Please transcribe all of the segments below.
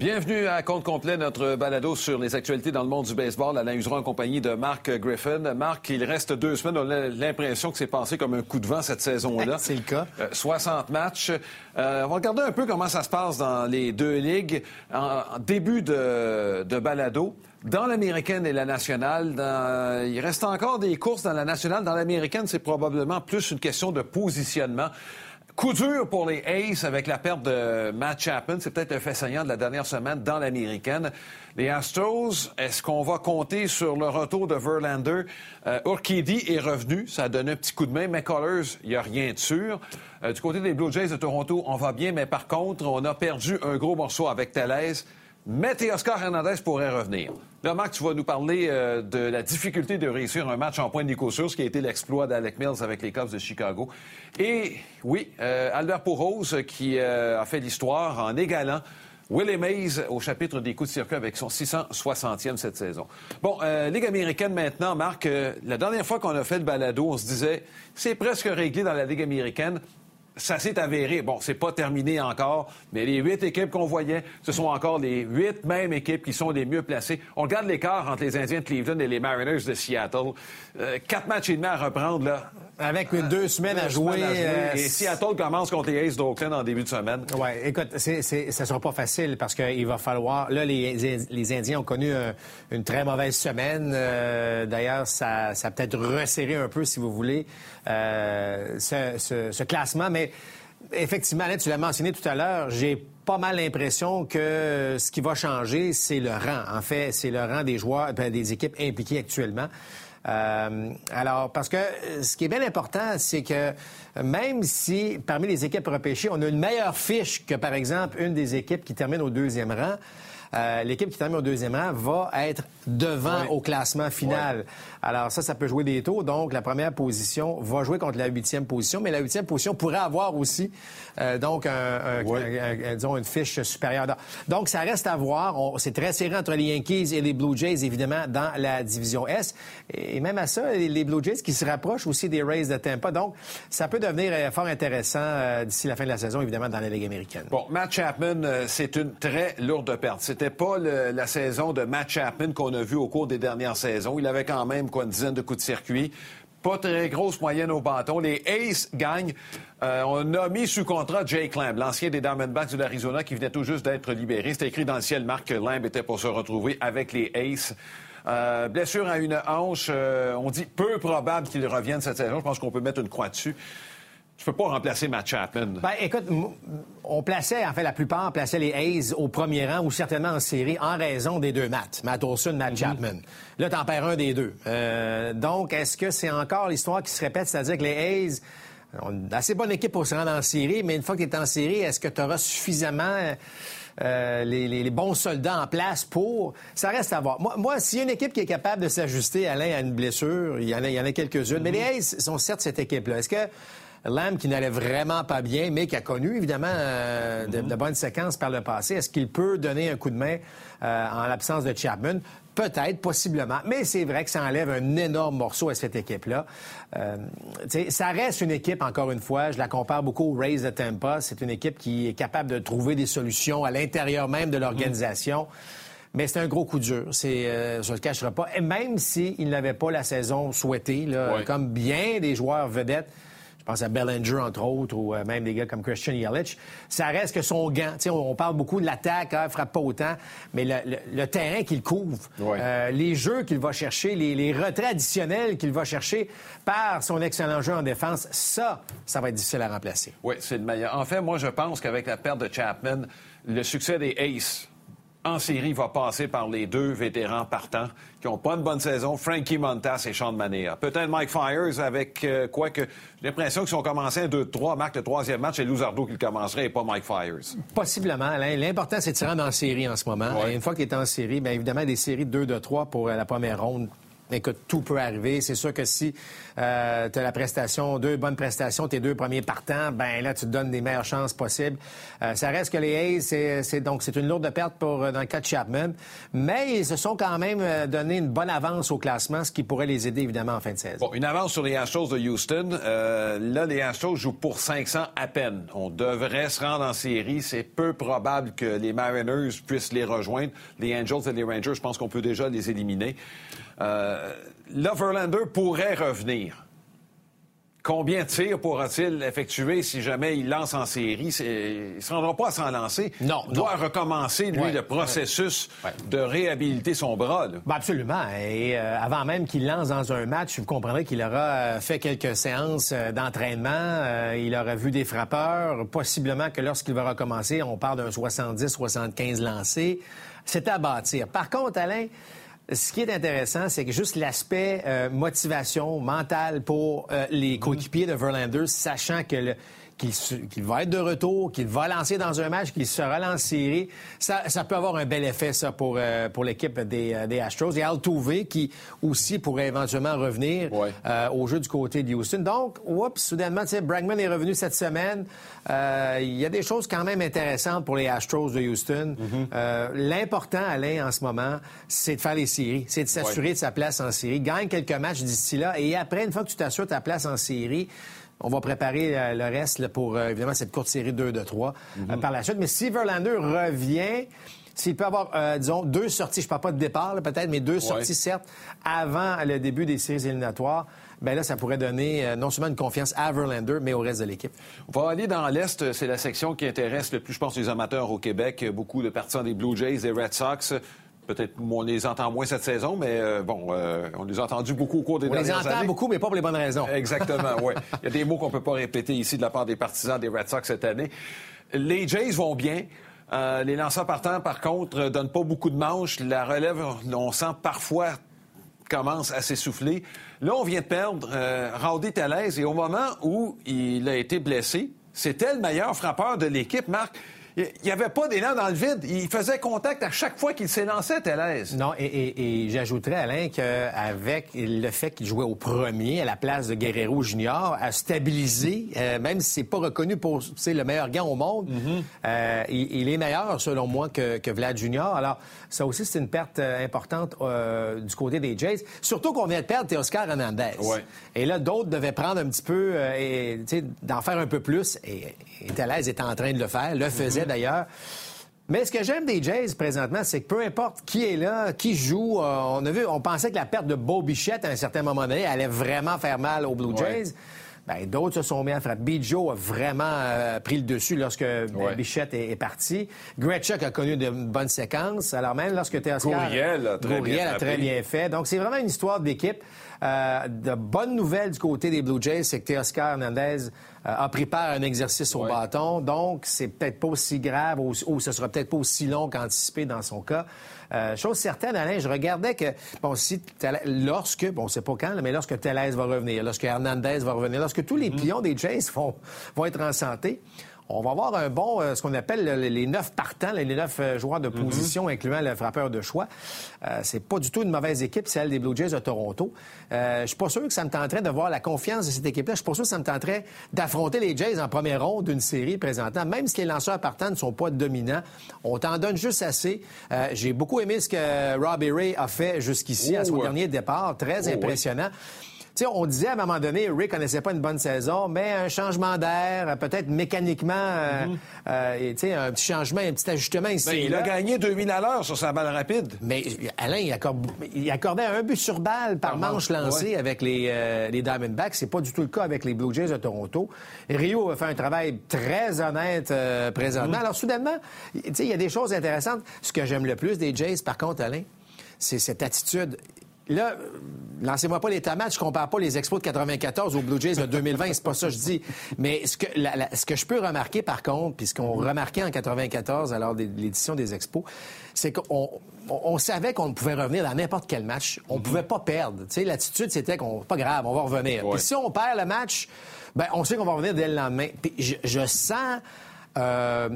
Bienvenue à Compte complet, notre balado sur les actualités dans le monde du baseball. Alain Useron en compagnie de Marc Griffin. Marc, il reste deux semaines. On a l'impression que c'est passé comme un coup de vent cette saison-là. c'est le cas. 60 euh, matchs. Euh, on va regarder un peu comment ça se passe dans les deux ligues. En, début de, de balado, dans l'américaine et la nationale, il reste encore des courses dans la nationale. Dans l'américaine, c'est probablement plus une question de positionnement. Coup dur pour les Aces avec la perte de Matt Chapman. C'est peut-être un fait saillant de la dernière semaine dans l'américaine. Les Astros, est-ce qu'on va compter sur le retour de Verlander? Euh, Urquidy est revenu. Ça a donné un petit coup de main. McCullers, il n'y a rien de sûr. Euh, du côté des Blue Jays de Toronto, on va bien, mais par contre, on a perdu un gros morceau avec Tellez. Mais Oscar Hernandez pourrait revenir. Là, Marc, tu vas nous parler euh, de la difficulté de réussir un match en point de ce qui a été l'exploit d'Alec Mills avec les Cubs de Chicago. Et oui, euh, Albert Pouros qui euh, a fait l'histoire en égalant Willie Mays au chapitre des coups de circuit avec son 660e cette saison. Bon, Ligue américaine maintenant, Marc, la dernière fois qu'on a fait le balado, on se disait, c'est presque réglé dans la Ligue américaine ça s'est avéré. Bon, c'est pas terminé encore, mais les huit équipes qu'on voyait, ce sont encore les huit mêmes équipes qui sont les mieux placées. On regarde l'écart entre les Indiens de Cleveland et les Mariners de Seattle. Euh, quatre matchs et demi à reprendre, là. Avec deux semaines à jouer. Euh, et Seattle commence contre les Aces d'Oakland en début de semaine. Oui, écoute, c'est, c'est, ça sera pas facile parce qu'il va falloir. Là, les, les Indiens ont connu une très mauvaise semaine. Euh, d'ailleurs, ça, ça a peut-être resserré un peu, si vous voulez, ce, ce, ce classement. Mais effectivement, tu l'as mentionné tout à l'heure, j'ai pas mal l'impression que ce qui va changer, c'est le rang. En fait, c'est le rang des joueurs, ben, des équipes impliquées actuellement. Euh, alors, parce que ce qui est bien important, c'est que même si parmi les équipes repêchées, on a une meilleure fiche que, par exemple, une des équipes qui termine au deuxième rang, euh, l'équipe qui termine au deuxième rang va être devant au classement final. Alors ça, ça peut jouer des tours. Donc la première position va jouer contre la huitième position, mais la huitième position pourrait avoir aussi euh, donc un, disons une fiche supérieure. Donc ça reste à voir. C'est très serré entre les Yankees et les Blue Jays, évidemment, dans la division S. Et même à ça, les Blue Jays qui se rapprochent aussi des Rays de Tampa. Donc ça peut devenir euh, fort intéressant d'ici la fin de la saison, évidemment, dans la Ligue américaine. Bon, Matt Chapman, c'est une très lourde perte. C'était pas la saison de Matt Chapman qu'on a vu au cours des dernières saisons. Il avait quand même une dizaine de coups de circuit. Pas très grosse moyenne au bâton. Les Aces gagnent. Euh, on a mis sous contrat Jake Lamb, l'ancien des Diamondbacks de l'Arizona qui venait tout juste d'être libéré. C'était écrit dans le ciel, Marc, que Lamb était pour se retrouver avec les Aces. Euh, blessure à une hanche, euh, on dit peu probable qu'il revienne cette saison. Je pense qu'on peut mettre une croix dessus. Je peux pas remplacer Matt Chapman. Ben, écoute, on plaçait, en fait, la plupart plaçaient les A's au premier rang ou certainement en série en raison des deux Matt. Matt Olson, Matt mhm. Chapman. Là, t'en perds un des deux. Euh, donc, est-ce que c'est encore l'histoire qui se répète? C'est-à-dire que les A's ont une assez bonne équipe pour se rendre en série, mais une fois que tu es en série, est-ce que tu auras suffisamment euh, les, bons soldats en place pour... Ça reste à voir. Moi, moi s'il y a une équipe qui est capable de s'ajuster, Alain, à une blessure, il y en a, il y en a quelques-unes, mais les mhm. A's sont certes cette équipe-là. Est-ce que Lamb qui n'allait vraiment pas bien, mais qui a connu évidemment euh, de, bonnes séquences par le passé. Est-ce qu'il peut donner un coup de main euh, en l'absence de Chapman? Peut-être, possiblement. Mais c'est vrai que ça enlève un énorme morceau à cette équipe-là. Euh, ça reste une équipe, encore une fois, je la compare beaucoup aux Rays de Tampa. C'est une équipe qui est capable de trouver des solutions à l'intérieur même de l'organisation. Mais c'est un gros coup dur. C'est, euh, je ne le cacherai pas. Et même s'il n'avait pas la saison souhaitée, là, comme bien des joueurs vedettes, je pense à Bellinger, entre autres, ou euh, même des gars comme Christian Yelich. Ça reste que son gant. On, on parle beaucoup de l'attaque, hein, frappe pas autant, mais le, terrain qu'il couvre, euh, les jeux qu'il va chercher, les, retraits additionnels qu'il va chercher par son excellent jeu en défense, ça, ça va être difficile à remplacer. Oui, c'est le meilleur. En fait, moi, je pense qu'avec la perte de Chapman, le succès des Aces en série va passer par les deux vétérans partants qui n'ont pas une bonne saison, Frankie Montas et Sean Mania. Peut-être Mike Fires avec euh, quoi que j'ai l'impression que si on commençait un 2-3, Marc, le troisième match, c'est Luzardo qui le commencerait et pas Mike Fires. Possiblement. L'important, c'est de se rendre en série en ce moment. une fois qu'il est en série, bien évidemment, des séries de 2 3 pour euh, la première ronde, écoute, tout peut arriver. C'est sûr que si euh, tu as la prestation, deux bonnes prestations, tes deux premiers partants, ben là, tu te donnes les meilleures chances possibles. Euh, ça reste que les A's, c'est, donc c'est une lourde perte pour dans le cas de Chapman, mais ils se sont quand même donné une bonne avance au classement, ce qui pourrait les aider évidemment en fin de saison. Bon, une avance sur les Astros de Houston. là, les Astros jouent pour 500 à peine. On devrait se rendre en série. C'est peu probable que les Mariners puissent les rejoindre. Les Angels et les Rangers, je pense qu'on peut déjà les éliminer. Euh, là, Verlander pourrait revenir. Combien de tirs pourra-t-il effectuer si jamais il lance en série? Il ne se rendra pas à s'en lancer. Non. Il doit recommencer, lui, le processus de réhabiliter son bras. Ben, absolument. Et euh, avant même qu'il lance dans un match, vous comprendrez qu'il aura euh, fait quelques séances euh, d'entraînement. il aura vu des frappeurs. Possiblement que lorsqu'il va recommencer, on parle d'un 70-75 lancés. C'est à bâtir. Par contre, Alain, ce qui est intéressant, c'est que juste l'aspect euh, motivation mentale pour euh, les coéquipiers de Verlander, sachant que le, qu'il va être de retour, qu'il va lancer dans un match, qu'il se relance en série, ça, ça, peut avoir un bel effet, ça, pour, euh, pour l'équipe des, euh, des, Astros. Et Altuve, qui aussi pourrait éventuellement revenir euh, au jeu du côté de Houston. Donc, oups, soudainement, tu sais, Bregman est revenu cette semaine. Il y a des choses quand même intéressantes pour les Astros de Houston. Mm-hmm. L'important, Alain, en ce moment, c'est de faire les séries. C'est de s'assurer de sa place en série. Gagne quelques matchs d'ici là. Et après, une fois que tu t'assures ta place en série, on va préparer euh, le reste pour, euh, évidemment, cette courte série 2 de 3 euh, mhm. par la suite. Mais si Verlander revient, s'il peut avoir, disons, deux sorties, je ne parle pas de départ peut-être, mais deux sorties, certes, avant le début des séries éliminatoires, ben là, ça pourrait donner non seulement une confiance à Verlander, mais au reste de l'équipe. On va aller dans l'Est. C'est la section qui intéresse le plus, je pense, les amateurs au Québec. Beaucoup de partisans des Blue Jays, des Red Sox. Peut-être on les entend moins cette saison, mais euh, bon, euh, on les a entendus beaucoup au cours des dernières années. On les entend beaucoup, mais pas pour les bonnes raisons. Exactement, oui. Il y a des mots qu'on ne peut pas répéter ici de la part des partisans des Red Sox cette année. Les Jays vont bien. Euh, les lanceurs partants, par contre, donnent pas beaucoup de manches. La relève, on sent parfois commence à s'essouffler. Là, on vient de perdre euh, Rowdy et au moment où il a été blessé, c'était le meilleur frappeur de l'équipe, Marc il n'y avait pas d'élan dans le vide. Il faisait contact à chaque fois qu'il s'élançait, Thérèse. Non, et, j'ajouterais, Alain, qu'avec le fait qu'il jouait au premier à la place de Guerrero Junior, a stabilisé, euh, même si c'est pas reconnu pour le meilleur gant au monde, mm-hmm. euh, il, est meilleur, selon moi, que, Vlad Junior. Alors, ça aussi, c'est une perte euh, importante du côté des Jays. Surtout qu'on vient de perdre Oscar Hernandez. Et là, d'autres devaient prendre un petit peu et d'en faire un peu plus. Et, et Thérèse est en train de le faire, le faisait d'ailleurs. Mais ce que j'aime des Jays présentement, c'est que peu importe qui est là, qui joue, euh, on a vu, on pensait que la perte de Beau Bichette à un certain moment donné allait vraiment faire mal aux Blue Jays. Ben, d'autres se sont mis à faire. Bijo a vraiment euh, pris le dessus lorsque Bichette est, parti. Gretschuk a connu de bonnes séquences. Alors même lorsque Teoscar... Gouriel a très, bien, a très bien fait. Donc c'est vraiment une histoire d'équipe. Euh, de bonnes nouvelles du côté des Blue Jays, c'est que Teoscar Hernandez euh, a pris part à un exercice au bâton. Donc, c'est peut-être pas aussi grave ou, ou ce sera peut-être pas aussi long qu'anticipé dans son cas. Euh, chose certaine, Alain, je regardais que, bon, si, lorsque, bon, on sait pas quand, mais lorsque Tellez va revenir, lorsque Hernandez va revenir, lorsque tous les mm-hmm. pions des Jays vont, vont être en santé, on va avoir un bon, euh, ce qu'on appelle les neuf partants, les neuf euh, joueurs de mhm. position, incluant le frappeur de choix. Euh, c'est pas du tout une mauvaise équipe, celle des Blue Jays de Toronto. Euh, je suis pas sûr que ça me tenterait de voir la confiance de cette équipe-là. Je suis pas sûr que ça me tenterait d'affronter les Jays en première ronde d'une série présentant, même si les lanceurs partants ne sont pas dominants. On t'en donne juste assez. J'ai beaucoup aimé ce que Robbie Ray a fait jusqu'ici à son oh, dernier départ. Très oh, impressionnant on disait à un moment donné, Ray connaissait pas une bonne saison, mais un changement d'air, peut-être mécaniquement, euh, mhm. euh, un petit changement, un petit ajustement ici. Ben, il a gagné 2000 à l'heure sur sa balle rapide. Mais Alain, il, accordait un but sur balle par, manche lancée avec les, euh, les Diamondbacks. C'est pas du tout le cas avec les Blue Jays de Toronto. Rio a fait un travail très honnête présentement. Mhm. Alors, soudainement, il y a des choses intéressantes. Ce que j'aime le plus des Jays, par contre, Alain, c'est cette attitude. Là, lancez-moi pas les tomates, je compare pas les expos de 94 aux Blue Jays de 2020, c'est pas ça que je dis. Mais ce que, ce que je peux remarquer, par contre, puis ce qu'on remarquait en 94, alors de l'édition des expos, c'est qu'on on, savait qu'on pouvait revenir dans n'importe quel match. On ne pouvait pas perdre. Tu sais, l'attitude, c'était qu'on, pas grave, on va revenir. Puis si on perd le match, ben, on sait qu'on va revenir dès le lendemain. Puis je, je sens euh,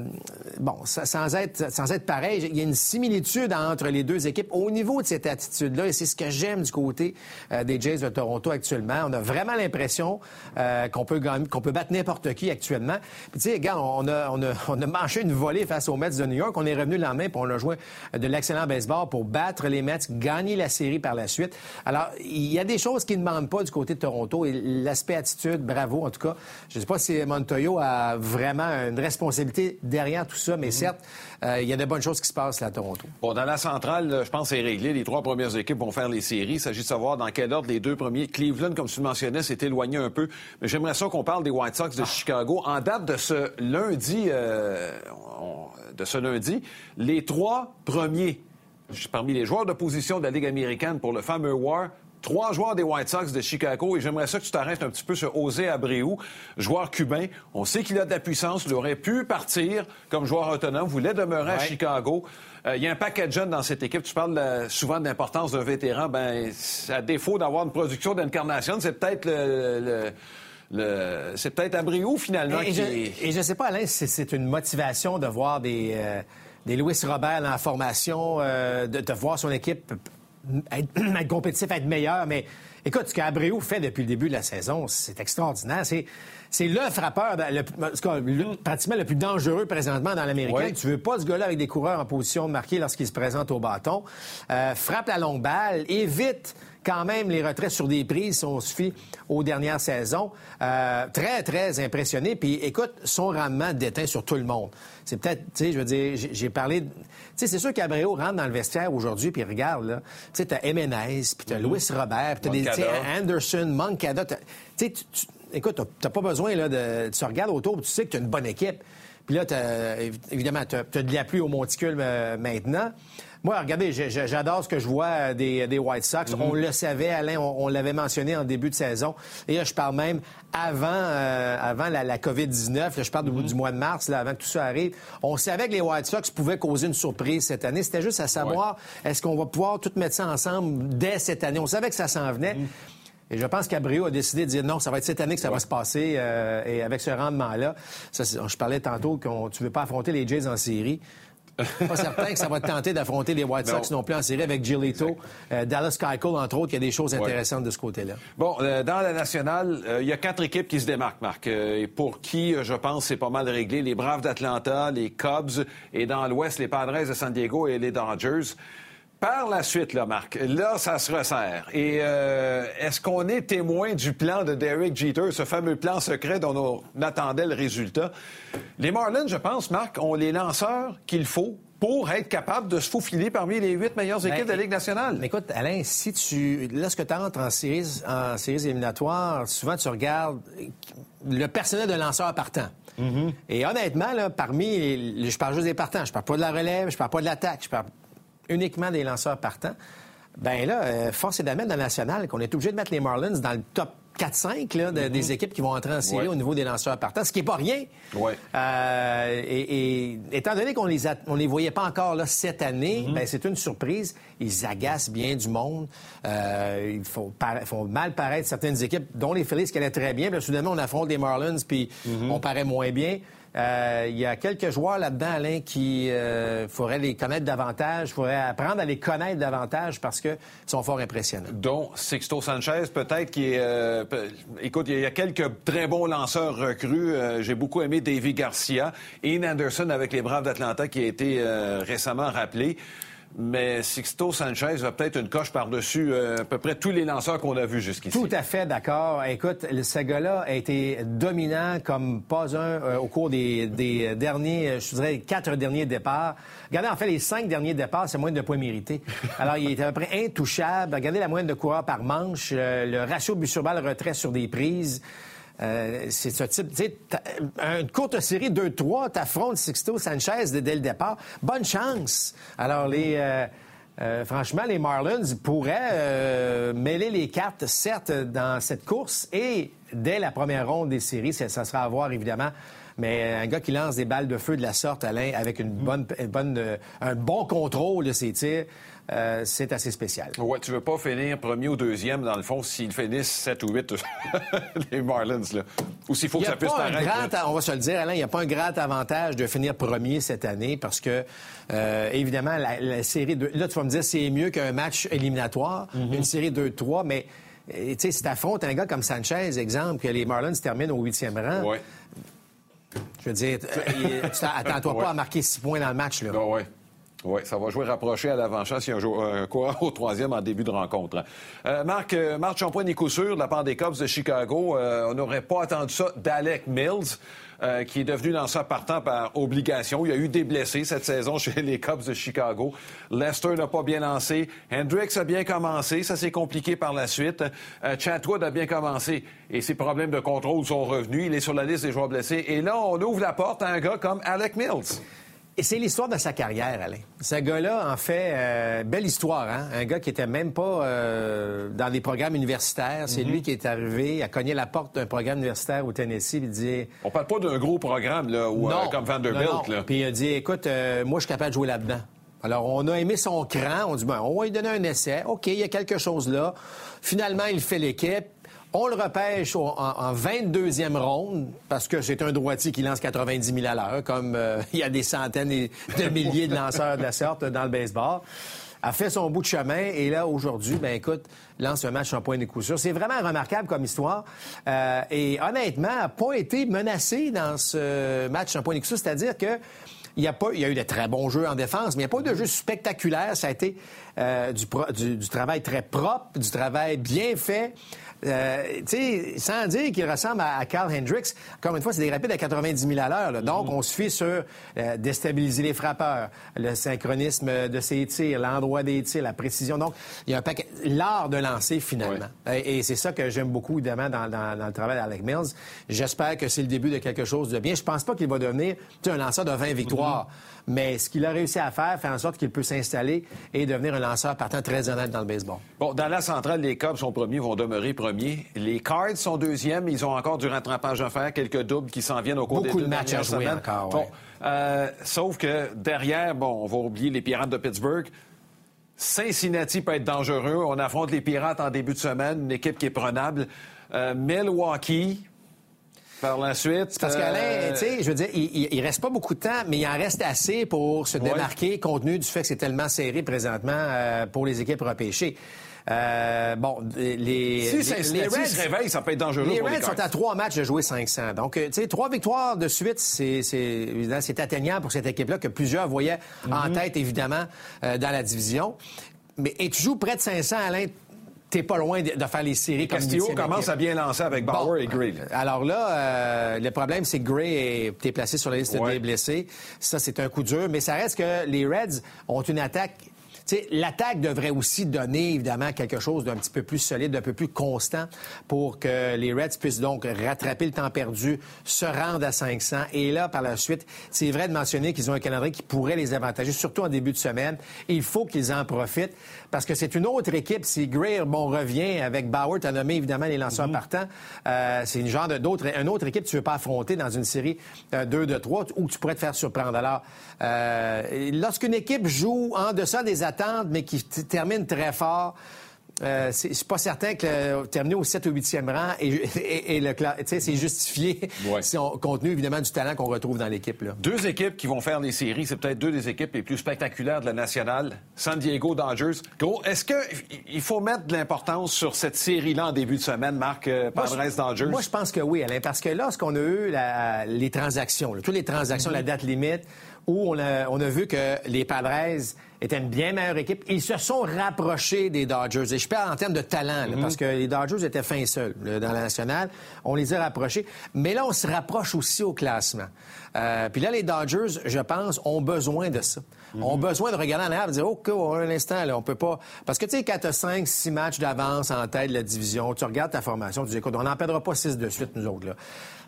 bon, sans être, sans être pareil, il y a une similitude entre les deux équipes au niveau de cette attitude-là, et c'est ce que j'aime du côté euh, des Jays de Toronto actuellement. On a vraiment l'impression euh, qu'on peut qu'on peut battre n'importe qui actuellement. Puis, tu sais, regarde, on a, on, a, on a manché une volée face aux Mets de New York. On est revenu le lendemain, puis on a joué de l'excellent baseball pour battre les Mets, gagner la série par la suite. Alors, il y a des choses qui ne demandent pas du côté de Toronto, et l'aspect attitude, bravo, en tout cas. Je ne sais pas si Montoyo a vraiment une responsabilité responsabilité derrière tout ça, mais mhm. certes, euh, il y a de bonnes choses qui se passent là à Toronto. Bon, dans la centrale, je pense que c'est réglé. Les trois premières équipes vont faire les séries. Il s'agit de savoir dans quel ordre les deux premiers. Cleveland, comme tu le mentionnais, s'est éloigné un peu. Mais j'aimerais ça qu'on parle des White Sox de ah. Chicago. En date de ce lundi, euh, de ce lundi, les trois premiers parmi les joueurs de position de la Ligue américaine pour le fameux War trois joueurs des White Sox de Chicago et j'aimerais ça que tu t'arrêtes un petit peu sur José Abreu, joueur cubain. On sait qu'il a de la puissance, il aurait pu partir comme joueur autonome, voulait demeurer à Chicago. Euh, il y a un paquet de jeunes dans cette équipe. Tu parles euh, souvent de l'importance d'un vétéran. Ben, à défaut d'avoir une production d'incarnation, c'est peut-être le, c'est peut-être Abreu, finalement. Et, qui... je, ne sais pas, Alain, si c'est une motivation de voir des, euh, des Louis Robert en formation, de, de, voir son équipe être, compétitif, être meilleur. Mais écoute, ce qu'Abreu fait depuis le début de la saison, c'est extraordinaire. C'est, c'est le frappeur, le, pratiquement le plus dangereux présentement dans l'Américain. Tu veux pas ce gars-là avec des coureurs en position de marquer lorsqu'il se présente au bâton. Euh, frappe la longue balle, évite quand même les retraits sur des prises si on se fie aux dernières saisons. Euh, très, très impressionné. Puis écoute, son rendement déteint sur tout le monde. C'est peut-être, tu sais, je veux dire, j'ai parlé... Tu sais, c'est sûr qu'Abreu rentre dans le vestiaire aujourd'hui, puis regarde, là, tu sais, t'as Emenez, puis t'as mm Louis Robert, puis t'as des, Anderson, Moncada, tu sais, écoute, t'as pas besoin, là, de... Tu regardes autour, tu sais que t'as une bonne équipe. Puis là, as, évidemment, tu as, de l'appui au monticule euh, maintenant. Moi, regardez, j'adore ce que je vois des, des White Sox. Mm-hmm. On le savait, Alain, on, l'avait mentionné en début de saison. Et là, je parle même avant, euh, avant la, COVID-19. Je parle mm-hmm. du mois de mars, là, avant que tout ça arrive. On savait que les White Sox pouvaient causer une surprise cette année. C'était juste à savoir, est-ce qu'on va pouvoir tout mettre ça ensemble dès cette année? On savait que ça s'en venait. Mm-hmm. Et je pense qu'Abreu a décidé de dire non, ça va être cette année que ça va se passer. Euh, et avec ce rendement-là, je parlais tantôt qu'on tu veux pas affronter les Jays en série pas certain que ça va te tenter d'affronter les White Sox non. plus en série avec Giolito, euh, Dallas Keuchel, entre autres. Il y a des choses intéressantes de ce côté-là. Bon, euh, dans la nationale, euh, il y a quatre équipes qui se démarquent, Marc, et pour qui, je pense, c'est pas mal réglé. Les Braves d'Atlanta, les Cubs, et dans l'Ouest, les Padres de San Diego et les Dodgers. Par la suite, là, Marc, là, ça se resserre. Et euh, est-ce qu'on est témoin du plan de Derek Jeter, ce fameux plan secret dont on attendait le résultat? Les Marlins, je pense, Marc, ont les lanceurs qu'il faut pour être capable de se faufiler parmi les huit meilleures équipes de la Ligue nationale. Mais écoute, Alain, si tu. Lorsque tu entres en séries, en séries éliminatoires, souvent tu regardes le personnel de lanceurs partant. Mm-hmm. Et honnêtement, là, parmi. Je parle juste des partants. Je parle pas de la relève, je parle pas de l'attaque, je parle uniquement des lanceurs partants, ben là, euh, force est d'admettre dans le national qu'on est obligé de mettre les Marlins dans le top 4-5 là, des mm-hmm. équipes qui vont entrer en série au niveau des lanceurs partants, ce qui n'est pas rien. Ouais. Euh, et, étant donné qu'on les on les voyait pas encore là, cette année, mm-hmm. ben, c'est une surprise. Ils agacent bien du monde. Euh, ils font, font, mal paraître certaines équipes, dont les Phillies qui allaient très bien. Puis soudainement, on affronte les Marlins, puis mm-hmm. on paraît moins bien. Euh, il y a quelques joueurs là-dedans, Alain, qui euh, faudrait les connaître davantage, faudrait apprendre à les connaître davantage parce qu'ils sont fort impressionnants. Dont Sixto Sanchez, peut-être, qui est... Euh, écoute, il y a quelques très bons lanceurs recrues. Euh, j'ai beaucoup aimé Davy Garcia. Ian Anderson avec les Braves d'Atlanta qui a été récemment rappelé mais Sixto Sanchez a peut-être une coche par-dessus euh, à peu près tous les lanceurs qu'on a vus jusqu'ici. Tout à fait d'accord. Écoute, ce gars-là a été dominant comme pas un euh, au cours des, derniers, je dirais, quatre derniers départs. Regardez, en fait, les cinq derniers départs, c'est moins de points mérités. Alors, il est à peu près intouchable. Regardez la moyenne de coureurs par manche, euh, le ratio but sur balle retrait sur des prises. Euh, c'est ce type. Une courte série 2-3, t'affrontes Sixto Sanchez dès le départ. Bonne chance. Alors, les. Euh, euh, franchement, les Marlins pourraient mêler les cartes, certes, dans cette course et dès la première ronde des séries, ça, sera à voir évidemment. Mais un gars qui lance des balles de feu de la sorte, Alain, avec une bonne, bonne, euh, un bon contrôle de ses tirs, euh, c'est assez spécial. Ouais, tu veux pas finir premier ou deuxième, dans le fond, s'ils finissent 7 ou 8, les Marlins, là. Ou s'il faut que ça puisse paraître. on va se le dire, Alain, il n'y a pas un grand avantage de finir premier cette année parce que, euh, évidemment, la, série... De... Là, tu vas me dire, c'est mieux qu'un match éliminatoire, mm-hmm. une série 2-3, mais... Tu sais, si t'affrontes un gars comme Sanchez, exemple, que les Marlins terminent au huitième rang, ouais. je veux dire, attends-toi pas à marquer six points dans le match. Là. Ben ouais. Oui, ça va jouer rapproché à l'avant-champ y a un, coureur au troisième en début de rencontre. Euh, Marc, euh, Marc Champoin coup sûr de la part des Cubs de Chicago. Euh, on n'aurait pas attendu ça d'Alec Mills. Euh, qui est devenu lanceur partant par obligation. Il y a eu des blessés cette saison chez les Cubs de Chicago. Lester n'a pas bien lancé. Hendricks a bien commencé. Ça s'est compliqué par la suite. Euh, Chatwood a bien commencé et ses problèmes de contrôle sont revenus. Il est sur la liste des joueurs blessés. Et là, on ouvre la porte à un gars comme Alec Mills. Et c'est l'histoire de sa carrière, Alain. Ce gars-là, en fait, euh, belle histoire, hein? Un gars qui était même pas euh, dans des programmes universitaires. C'est mhm. lui qui est arrivé, a cogné la porte d'un programme universitaire au Tennessee, il dit... On parle pas d'un gros programme, là, ou, euh, comme Vanderbilt, là. Puis il a dit, écoute, moi, je suis capable de jouer là-dedans. Alors, on a aimé son cran. On dit, ben, on va lui donner un essai. OK, il y a quelque chose là. Finalement, il fait l'équipe. On le repêche en, 22e ronde parce que c'est un droitier qui lance 90 000 à l'heure, comme euh, il y a des centaines de milliers de lanceurs de la sorte dans le baseball. A fait son bout de chemin et là, aujourd'hui, ben écoute, lance un match en point de coup sûr. C'est vraiment remarquable comme histoire. Euh, et honnêtement, n'a pas été menacé dans ce match en point de coup sûr. C'est-à-dire que il y, a pas, il y a eu de très bons jeux en défense, mais il n'y a pas eu de jeu spectaculaire. Ça a été euh, du, du, travail très propre, du travail bien fait. Euh, tu sais, sans dire qu'il ressemble à, Carl Hendricks, encore une fois, c'est des rapides à 90 000 à l'heure. Donc, on se fie sur euh, déstabiliser les frappeurs, le synchronisme de ses tirs, l'endroit des tirs, la précision. Donc, il y a un paquet... L'art de lancer, finalement. Et, c'est ça que j'aime beaucoup, évidemment, dans, le travail d'Alec Mills. J'espère que c'est le début de quelque chose de bien. Je pense pas qu'il va devenir un lanceur de 20 victoires. Mais ce qu'il a réussi à faire, fait en sorte qu'il peut s'installer et devenir un lanceur partant très honnête dans le baseball. Bon, dans la centrale, les Cubs sont premiers, vont demeurer premiers. Les Cards sont deuxièmes. Ils ont encore du rattrapage à faire, quelques doubles qui s'en viennent au cours Beaucoup des deux de matchs à jouer encore. Bon, euh, sauf que derrière, bon, on va oublier les Pirates de Pittsburgh. Cincinnati peut être dangereux. On affronte les Pirates en début de semaine, une équipe qui est prenable. Euh, Milwaukee, par la suite. Parce qu'Alain, euh, tu sais, je veux dire, il, il, reste pas beaucoup de temps, mais il en reste assez pour se démarquer compte tenu du fait que c'est tellement serré présentement euh, pour les équipes repêchées. Euh, bon, les, si, les, Reds se réveillent, ça peut être dangereux les pour Reds sont à trois matchs de jouer 500. Donc, tu sais, trois victoires de suite, c'est c'est atteignable pour cette équipe-là que plusieurs voyaient en mhm. tête, évidemment, dans la division. Mais et tu joues près de 500, Alain, t'es pas loin de, faire les séries comme Castillo commence à bien lancer avec Bauer et Gray. Alors là, euh, le problème, c'est que Gray est, placé sur la liste des blessés. Ça, c'est un coup dur. Mais ça reste que les Reds ont une attaque L'attaque devrait aussi donner, évidemment, quelque chose d'un petit peu plus solide, d'un peu plus constant pour que les Reds puissent donc rattraper le temps perdu, se rendre à 500. Et là, par la suite, c'est vrai de mentionner qu'ils ont un calendrier qui pourrait les avantager, surtout en début de semaine. il faut qu'ils en profitent parce que c'est une autre équipe. Si Gray bon, revient avec Bauer, tu as nommé évidemment les lanceurs mhm. partants, euh, c'est une genre d'autre, une autre équipe que tu veux pas affronter dans une série 2 euh, de 3 où tu pourrais te faire surprendre. Alors, euh, lorsqu'une équipe joue en deçà des mais qui termine très fort, euh, c'est pas certain que terminer au 7 ou 8e rang et, le c'est justifié si on, compte tenu évidemment du talent qu'on retrouve dans l'équipe. Deux équipes qui vont faire les séries, c'est peut-être deux des équipes les plus spectaculaires de la nationale. San Diego Dodgers. Gros, est-ce qu'il faut mettre de l'importance sur cette série-là en début de semaine, Marc euh, Padres Dodgers? Moi, je pense que oui, Alain, parce que lorsqu'on a eu les transactions, toutes les transactions, mm-hmm. la date limite, où on a, on a vu que les Padres étaient une bien meilleure équipe. Ils se sont rapprochés des Dodgers. Et je parle en termes de talent, mhm. parce que les Dodgers étaient fins seuls dans la nationale. On les a rapprochés. Mais là, on se rapproche aussi au classement. Euh, puis là, les Dodgers, je pense, ont besoin de ça. Mhm. Ont besoin de regarder en arrière et dire, OK, un instant, là, on peut pas... Parce que, tu sais, quand tu as 5, 6 matchs d'avance en tête de la division, tu regardes ta formation, tu dis, écoute, on n'en perdra pas 6 de suite, nous autres, là.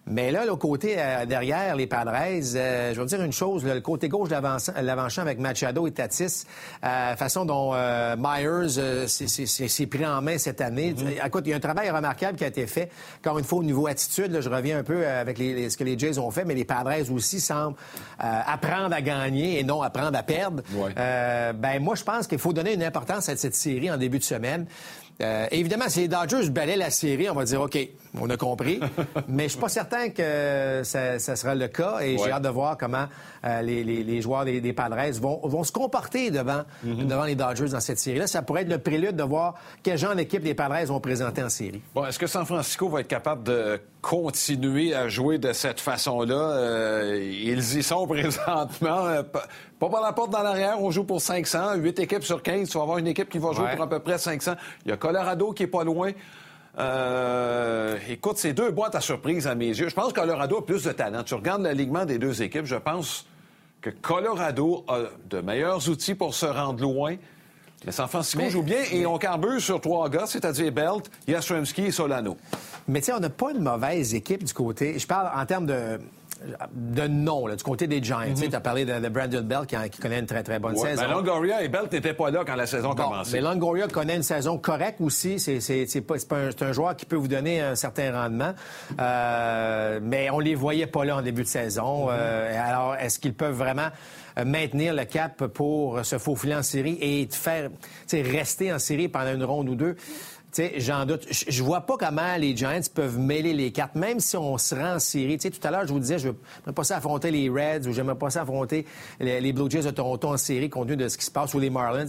Mais là, le côté euh, derrière, les Padres, euh, je vais dire une chose, le côté gauche de l'avant-champ avec Machado et Tatis, euh, façon dont Myers s'est pris en main cette année. Mm-hmm. Écoute, il y a un travail remarquable qui a été fait. Encore une fois, au niveau attitude, je reviens un peu avec ce que les Jays ont fait, mais les Padres aussi semblent apprendre à gagner et non apprendre à perdre. ben moi, je pense qu'il faut donner une importance à cette série en début de semaine. Euh, évidemment, si les Dodgers balaient la série, on va dire OK, on a compris. mais je suis pas certain que ça, sera le cas et j'ai hâte de voir comment euh, les, joueurs des, Padres vont, se comporter devant, mhm. devant les Dodgers dans cette série-là. Ça pourrait être le prélude de voir quel genre d'équipe les Padres vont présenter en série. Bon, est-ce que San Francisco va être capable de continuer à jouer de cette façon-là? Euh, ils y sont présentement. Pas par la porte dans l'arrière, on joue pour 500. 8 équipes sur 15, tu vas avoir une équipe qui va jouer pour à peu près 500. Il y a Colorado qui est pas loin. Euh, écoute, c'est deux boîtes à surprise à mes yeux. Je pense que Colorado a plus de talent. Tu regardes l'alignement des deux équipes, je pense que Colorado a de meilleurs outils pour se rendre loin. Mais San Francisco joue bien et on carbure sur trois gars, c'est-à-dire Belt, Yastrzemski et Solano. Mais tu sais, on n'a pas une mauvaise équipe du côté. Je parle en termes de de nom, du côté des Giants. Tu as parlé de, Brandon Bell qui, connaît une très, très bonne saison. Mais Longoria et Bell n'étaient pas là quand la saison a commencé. Mais Longoria connaît une saison correcte aussi. C'est un, un, joueur qui peut vous donner un certain rendement. Euh, mais on les voyait pas là en début de saison. Mm-hmm. Euh, alors, est-ce qu'ils peuvent vraiment maintenir le cap pour se faufiler en série et faire rester en série pendant une ronde ou deux? j'en doute. Je vois pas comment les Giants peuvent mêler les cartes, même si on se rend en série. tout à l'heure, je vous disais, je ne pas ça affronter les Reds ou je pas ça affronter les, Blue Jays de Toronto en série, compte tenu de ce qui se passe, ou les Marlins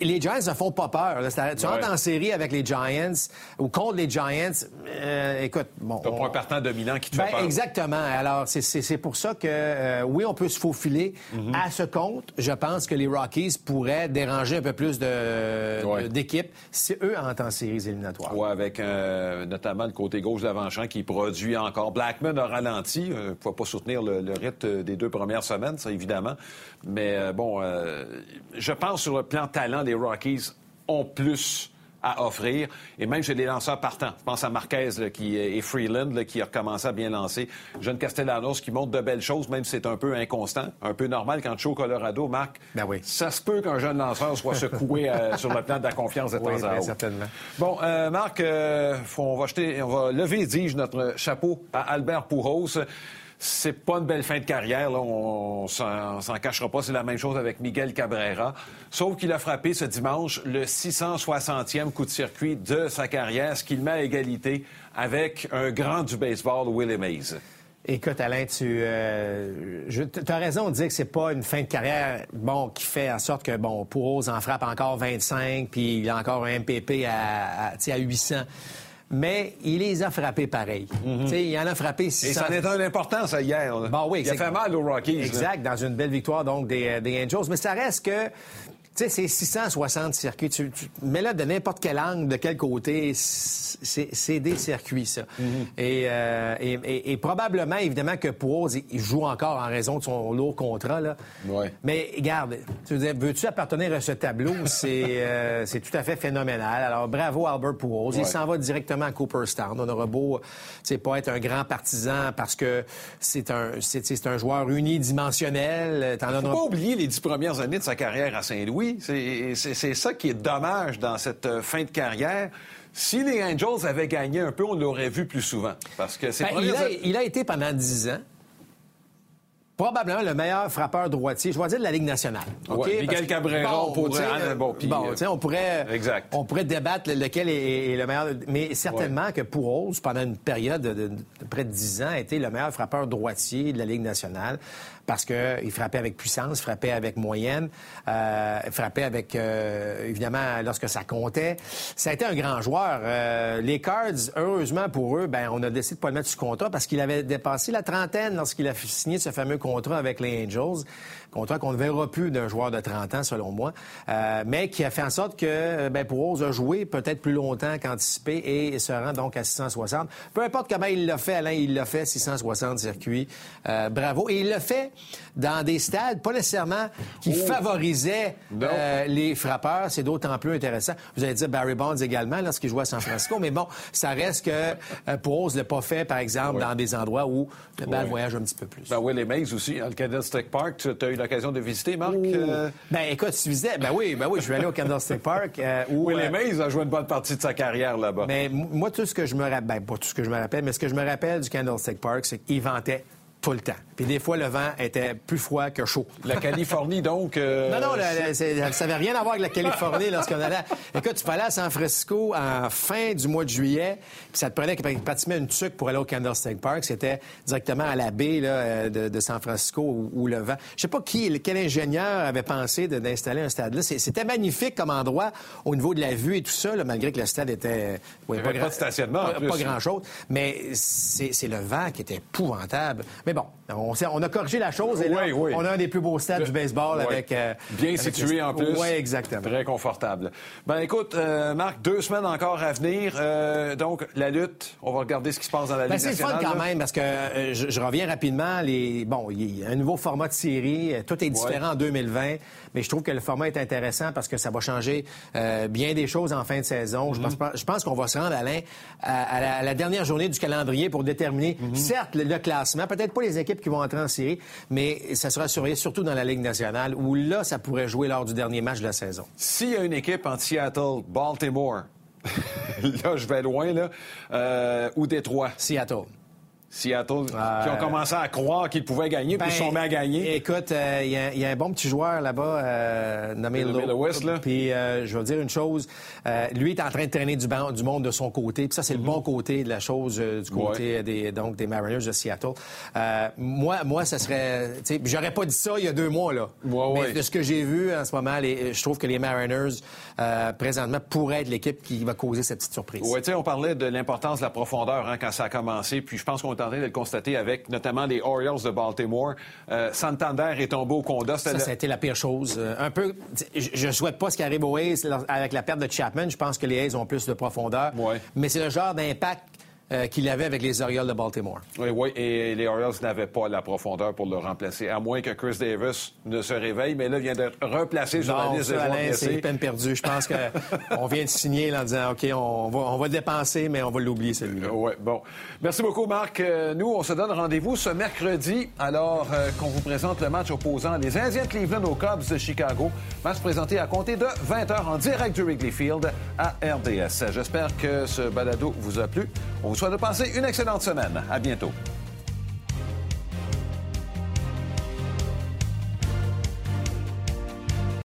les Giants ne font pas peur. Tu rentres en série avec les Giants ou contre les Giants, euh, écoute, bon... T'as pas un partant dominant qui te fait ben, peur. Exactement. Alors, c'est pour ça que, euh, oui, on peut se faufiler. Mhm. À ce compte, je pense que les Rockies pourraient déranger un peu plus d'équipes si eux entrent en séries éliminatoires. Oui, avec euh, notamment le côté gauche d'avant-champ qui produit encore. Blackman a ralenti. ne pouvait pas soutenir le, le, rythme des deux premières semaines, ça, évidemment. Mais bon, je pense sur le plan talent les Rockies ont plus à offrir, et même chez les lanceurs partants. Je pense à Marquez qui, et Freeland qui a recommencé à bien lancer. Jeune Castellanos qui montre de belles choses, même si c'est un peu inconstant, un peu normal quand tu au Colorado, Marc. Ben oui. Ça se peut qu'un jeune lanceur soit secoué euh, sur le plan de la confiance de temps oui, à autre. certainement. Bon, euh, Marc, euh, on, va jeter, on va lever, dis-je, notre chapeau à Albert Pujols c'est pas une belle fin de carrière. Là. On, on s'en cachera pas. C'est la même chose avec Miguel Cabrera. Sauf qu'il a frappé ce dimanche le 660e coup de circuit de sa carrière, ce qu'il met à égalité avec un grand du baseball, Willie Mays. Écoute, Alain, tu euh, as raison de dire que c'est pas une fin de carrière bon, qui fait en sorte que, bon, Pouros en frappe encore 25, puis il a encore un MPP à, à 800 mais il les a frappés pareil. Mhm. Il en a frappé 600. Et ça en est un important, ça, hier. Bon, oui, il a fait mal aux Rockies. Exact, dans une belle victoire donc des, euh, des Angels. Mais ça reste que sais, c'est 660 circuits. Tu, mets là de n'importe quel angle, de quel côté, c'est des circuits, ça. Mm-hmm. Euh, et, et, probablement, évidemment, que pour il joue encore en raison de son lourd contrat. Là. Mais regarde, tu veux-tu appartenir à ce tableau? Euh, c'est tout à fait phénoménal. Alors, bravo Albert Pujols. Il s'en va directement à Cooperstown. On aura beau, pas être un grand partisan parce que c'est un, c'est un joueur unidimensionnel. Il faut pas oublier les dix premières années de sa carrière à Saint-Louis c'est ça qui est dommage dans cette euh, fin de carrière. Si les Angels avaient gagné un peu, on l'aurait vu plus souvent. Parce que ben, il, a, été pendant dix ans probablement le meilleur frappeur droitier, je vais dire de la Ligue nationale. Miguel Cabrera, on pourrait, bon, on pourrait, on pourrait débattre lequel est, le meilleur, mais certainement que pour Rose, pendant une période de, de, près de 10 ans, a été le meilleur frappeur droitier de la Ligue nationale parce qu'il frappait avec puissance, frappait avec moyenne, euh, frappait avec, euh, évidemment, lorsque ça comptait. Ça a été un grand joueur. Euh, les Cards, heureusement pour eux, ben, on a décidé de pas le mettre sous contrat parce qu'il avait dépassé la trentaine lorsqu'il a signé ce fameux contrat avec les Angels contrat qu'on ne verra plus d'un joueur de 30 ans, selon moi, euh, mais qui a fait en sorte que euh, ben, pour a joué peut-être plus longtemps qu'anticipé et se rend donc à 660. Peu importe comment il l'a fait, Alain, il l'a fait, 660 circuits. Euh, bravo. Et il l'a fait dans des stades, pas nécessairement qui oh. favorisaient les frappeurs. C'est d'autant plus intéressant. Vous allez dire Barry Bonds également lorsqu'il jouait à San Francisco, mais bon, ça reste que pour ne l'a pas fait, par exemple, dans des endroits où le balle voyage un petit peu plus. Ben oui, les Mays aussi, dans le Candlestick Park, tu as eu l'occasion de visiter, Marc? Euh? Ben écoute, tu visitais. Ben oui, ben oui, je suis allé au Candlestick Park. Euh, où, Willie euh, Mays a joué une bonne partie de sa carrière là-bas. Mais moi, tout ce que je me rappelle, ben, pas tout ce que je me rappelle, mais ce que je me rappelle du Candlestick Park, c'est qu'il vantait tout le temps. Puis des fois, le vent était plus froid que chaud. La Californie, donc... Euh, non, non, ça n'avait rien à voir avec la Californie lorsqu'on allait... Écoute, tu peux aller à San Francisco en fin du mois de juillet, puis ça te prenait pratiquement une tuque pour aller au Candlestick Park. C'était directement à la baie là, de, San Francisco où, le vent... Je sais pas qui, quel ingénieur avait pensé d'installer un stade là. C'était magnifique comme endroit au niveau de la vue et tout ça, malgré que le stade était... pas, pas, de stationnement, Pas, grand-chose. Mais c'est le vent qui était épouvantable. Mais bon, on, a corrigé la chose et là, on a un des plus beaux stades du baseball avec... Euh, Bien situé en plus. Oui, exactement. Très confortable. Ben écoute, euh, Marc, deux semaines encore à venir. Euh, donc, la lutte, on va regarder ce qui se passe dans la ben, Ligue nationale. C'est fun quand même parce que je, reviens rapidement. Les... Bon, il y a un nouveau format de série. Tout est différent en 2020, mais je trouve que le format est intéressant parce que ça va changer bien des choses en fin de saison. Je pense, qu'on va se rendre, Alain, à, la, dernière journée du calendrier pour détermner, mm-hmm. certes, le classement, peut-être pas les équipes qui vont entrer en série, mais ça sera surveillé surtout dans la Ligue nationale, où là, ça pourrait jouer lors du dernier match de la saison. S'il y a une équipe en Seattle, Baltimore, là, je vais loin, là, euh, ou Détroit. Seattle. Seattle, qui ont commencé à croire qu'ils pouvaient gagner, puis ils sont mis à gagner. Écoute, euh, il y, a un bon petit joueur là-bas, euh, nommé Lewis. Puis euh, je vais dire une chose, lui est en train de traîner du, du monde de son côté, puis ça c'est le mm-hmm. bon côté de la chose du côté des donc des Mariners de Seattle. moi, moi, ça serait, j'aurais pas dit ça il y a deux mois là. mais de ce que j'ai vu en ce moment, je trouve que les Mariners présentement pourraient être l'équipe qui va causer cette petite surprise. Oui, tu sais, on parlait de l'importance de la profondeur hein, quand ça a commencé, puis je pense qu'on train de le constater avec notamment les Orioles de Baltimore. Euh, Santander est tombé au condat. Ça, ça a été la pire chose. Euh, un peu, je ne souhaite pas ce qui arrive aux A's avec la perte de Chapman. Je pense que les A's ont plus de profondeur. Mais c'est le genre d'impact euh, qu'il avait avec les Orioles de Baltimore. Oui, oui, et les Orioles n'avaient pas la profondeur pour le remplacer, à moins que Chris Davis ne se réveille, mais là, il vient d'être replacé sur la liste des c'est peine perdue. Je pense qu'on vient de signer en disant, OK, on va, on va dépenser, mais on va l'oublier, celui-là. oui, bon. Merci beaucoup, Marc. Euh, nous, on se donne rendez-vous ce mercredi, alors euh, qu'on vous présente le match opposant les Indiens de Cleveland aux Cubs de Chicago. Match présenté à compter de 20h en direct du Wrigley Field à RDS. J'espère que ce balado vous a plu. On vous souhaite de passer une excellente semaine. À bientôt.